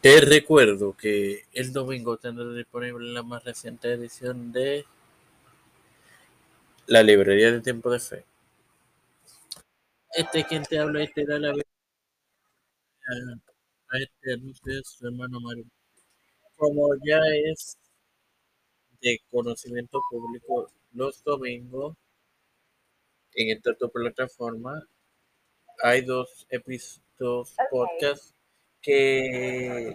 Te recuerdo que el domingo tendré disponible la más reciente edición de la librería de tiempo de fe. Este quien te habla y te da la a este anuncio de su hermano Mario. Como ya es de conocimiento público, los domingos en esta plataforma hay dos episodios podcast que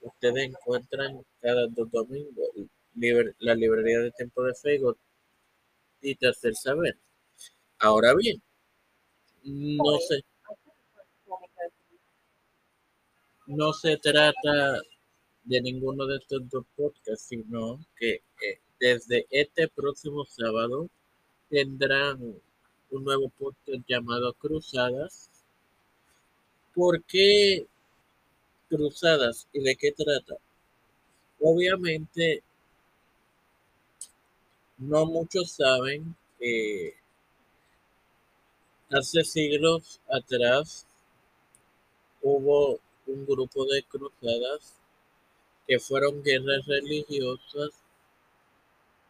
ustedes encuentran cada dos domingos. la librería de tiempo de Facebook y tercer saber. Ahora bien, no se, no se trata de ninguno de estos dos podcasts, sino que eh, desde este próximo sábado tendrán un nuevo podcast llamado Cruzadas. ¿Por qué Cruzadas y de qué trata? Obviamente, no muchos saben que hace siglos atrás hubo un grupo de cruzadas que fueron guerras religiosas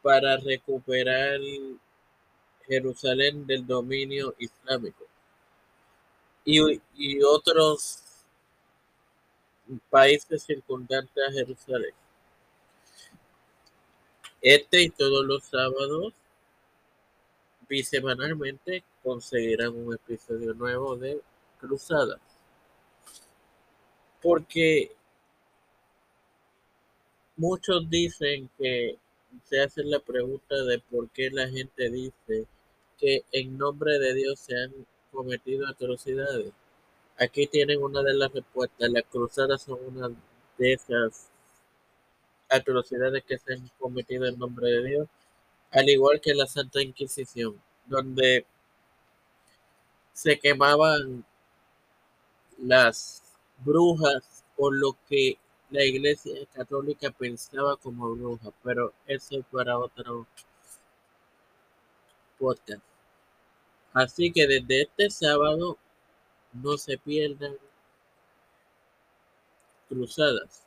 para recuperar Jerusalén del dominio islámico y, y otros países circundantes a Jerusalén. Este y todos los sábados, bisemanalmente, conseguirán un episodio nuevo de Cruzadas. Porque muchos dicen que se hacen la pregunta de por qué la gente dice que en nombre de Dios se han cometido atrocidades. Aquí tienen una de las respuestas. Las cruzadas son una de esas atrocidades que se han cometido en nombre de Dios, al igual que la Santa Inquisición, donde se quemaban las brujas o lo que la Iglesia Católica pensaba como brujas, pero eso para otro podcast. Así que desde este sábado no se pierdan cruzadas.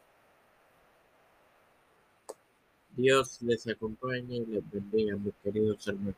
Dios les acompañe y les bendiga, mis queridos hermanos.